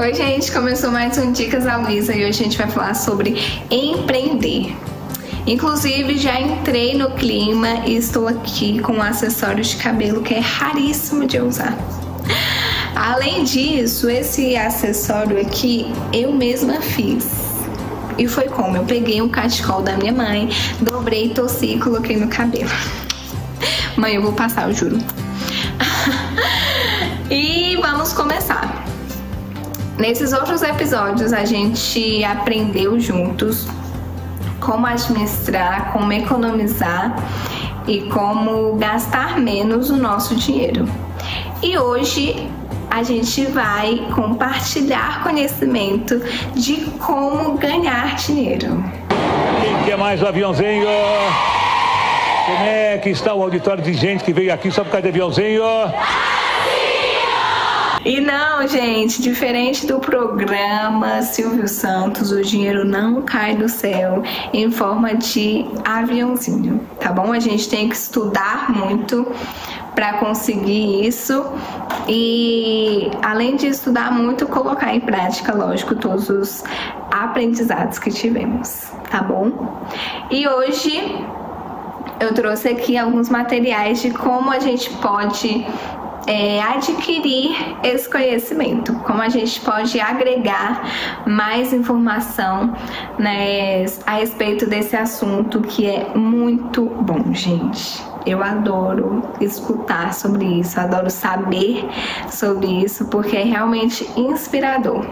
Oi, gente, começou mais um Dicas da Luísa e hoje a gente vai falar sobre empreender. Inclusive, já entrei no clima e estou aqui com um acessório de cabelo que é raríssimo de usar. Além disso, esse acessório aqui eu mesma fiz. E foi como? Eu peguei um cachecol da minha mãe, dobrei, torci e coloquei no cabelo. Mãe, eu vou passar, eu juro. e vamos começar. Nesses outros episódios a gente aprendeu juntos como administrar, como economizar e como gastar menos o nosso dinheiro. E hoje a gente vai compartilhar conhecimento de como ganhar dinheiro. Quem quer mais o aviãozinho? Como é que está o auditório de gente que veio aqui só por causa de aviãozinho? E não, gente, diferente do programa Silvio Santos, o dinheiro não cai do céu em forma de aviãozinho, tá bom? A gente tem que estudar muito para conseguir isso e além de estudar muito, colocar em prática, lógico, todos os aprendizados que tivemos, tá bom? E hoje eu trouxe aqui alguns materiais de como a gente pode é, adquirir esse conhecimento, como a gente pode agregar mais informação né, a respeito desse assunto que é muito bom, gente. Eu adoro escutar sobre isso, adoro saber sobre isso, porque é realmente inspirador.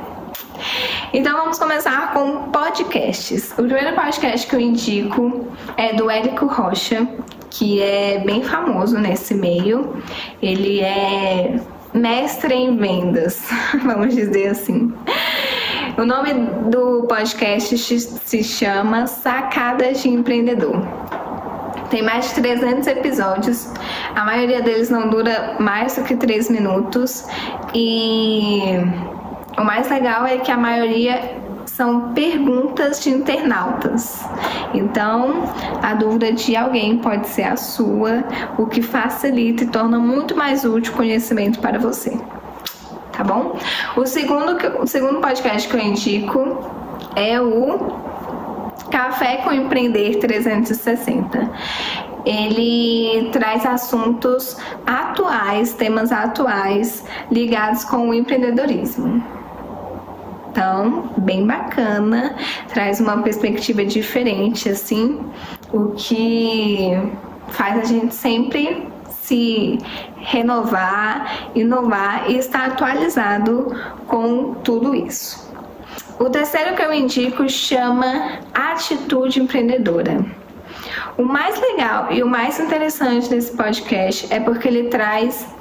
Então vamos começar com podcasts. O primeiro podcast que eu indico é do Érico Rocha, que é bem famoso nesse meio. Ele é mestre em vendas, vamos dizer assim. O nome do podcast se chama Sacadas de Empreendedor. Tem mais de 300 episódios, a maioria deles não dura mais do que 3 minutos e o mais legal é que a maioria são perguntas de internautas. Então, a dúvida de alguém pode ser a sua, o que facilita e torna muito mais útil o conhecimento para você. Tá bom? O segundo, o segundo podcast que eu indico é o Café com Empreender 360 ele traz assuntos atuais, temas atuais ligados com o empreendedorismo. Então, bem bacana, traz uma perspectiva diferente, assim, o que faz a gente sempre se renovar, inovar e estar atualizado com tudo isso. O terceiro que eu indico chama Atitude Empreendedora. O mais legal e o mais interessante desse podcast é porque ele traz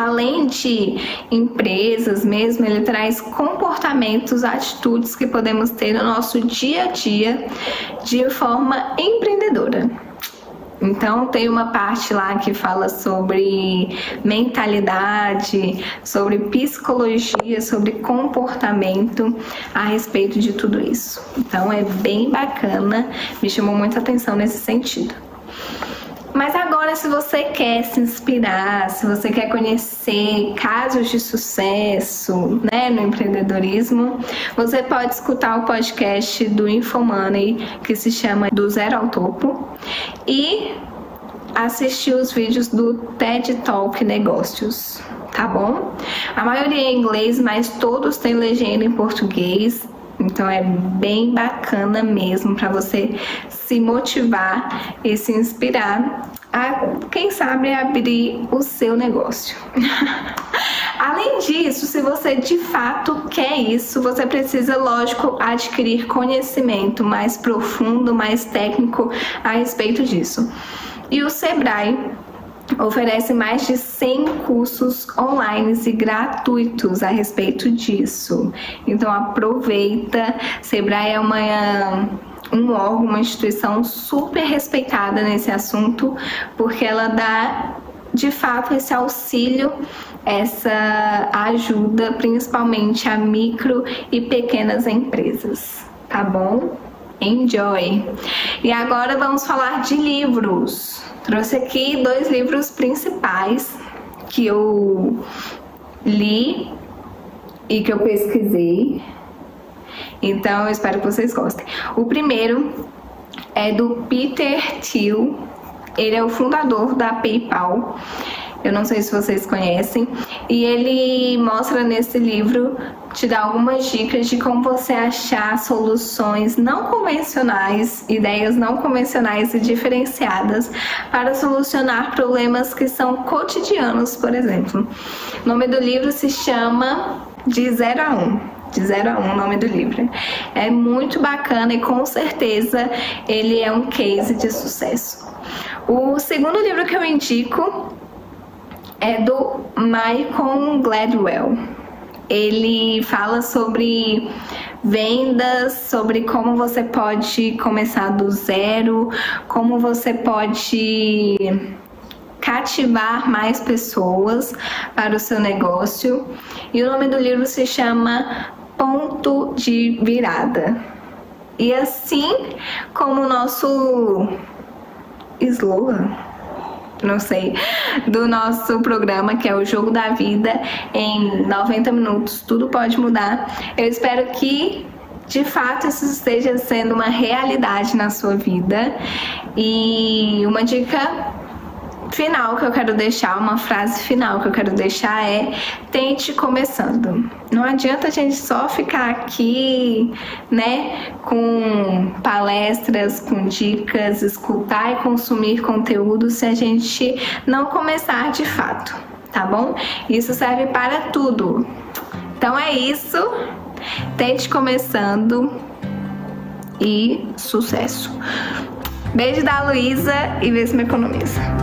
além de empresas mesmo, ele traz comportamentos, atitudes que podemos ter no nosso dia a dia de forma empreendedora. Então tem uma parte lá que fala sobre mentalidade, sobre psicologia, sobre comportamento a respeito de tudo isso. Então é bem bacana, me chamou muita atenção nesse sentido. Mas agora, se você quer se inspirar, se você quer conhecer casos de sucesso né, no empreendedorismo, você pode escutar o podcast do Infomoney, que se chama Do Zero ao Topo, e assistir os vídeos do TED Talk Negócios, tá bom? A maioria é em inglês, mas todos têm legenda em português. Então é bem bacana mesmo para você se motivar e se inspirar a, quem sabe, abrir o seu negócio. Além disso, se você de fato quer isso, você precisa, lógico, adquirir conhecimento mais profundo, mais técnico a respeito disso. E o Sebrae oferece mais de 100 cursos online e gratuitos a respeito disso. Então aproveita. Sebrae é uma um órgão, uma instituição super respeitada nesse assunto, porque ela dá de fato esse auxílio, essa ajuda principalmente a micro e pequenas empresas, tá bom? Enjoy! E agora vamos falar de livros. Trouxe aqui dois livros principais que eu li e que eu pesquisei. Então eu espero que vocês gostem. O primeiro é do Peter Thiel. Ele é o fundador da PayPal. Eu não sei se vocês conhecem. E ele mostra nesse livro, te dá algumas dicas de como você achar soluções não convencionais, ideias não convencionais e diferenciadas para solucionar problemas que são cotidianos, por exemplo. O nome do livro se chama De Zero a Um de 0 a 1 um, o nome do livro. É muito bacana e com certeza ele é um case de sucesso. O segundo livro que eu indico é do Michael Gladwell. Ele fala sobre vendas, sobre como você pode começar do zero, como você pode cativar mais pessoas para o seu negócio. E o nome do livro se chama Ponto de Virada. E assim como o nosso slogan não sei, do nosso programa, que é o Jogo da Vida, em 90 minutos. Tudo pode mudar. Eu espero que de fato isso esteja sendo uma realidade na sua vida. E uma dica final que eu quero deixar, uma frase final que eu quero deixar é: tente começando. Não adianta a gente só ficar aqui, né, com palestras, com dicas, escutar e consumir conteúdo se a gente não começar de fato, tá bom? Isso serve para tudo. Então é isso. Tente começando e sucesso. Beijo da Luísa e vê se me economiza.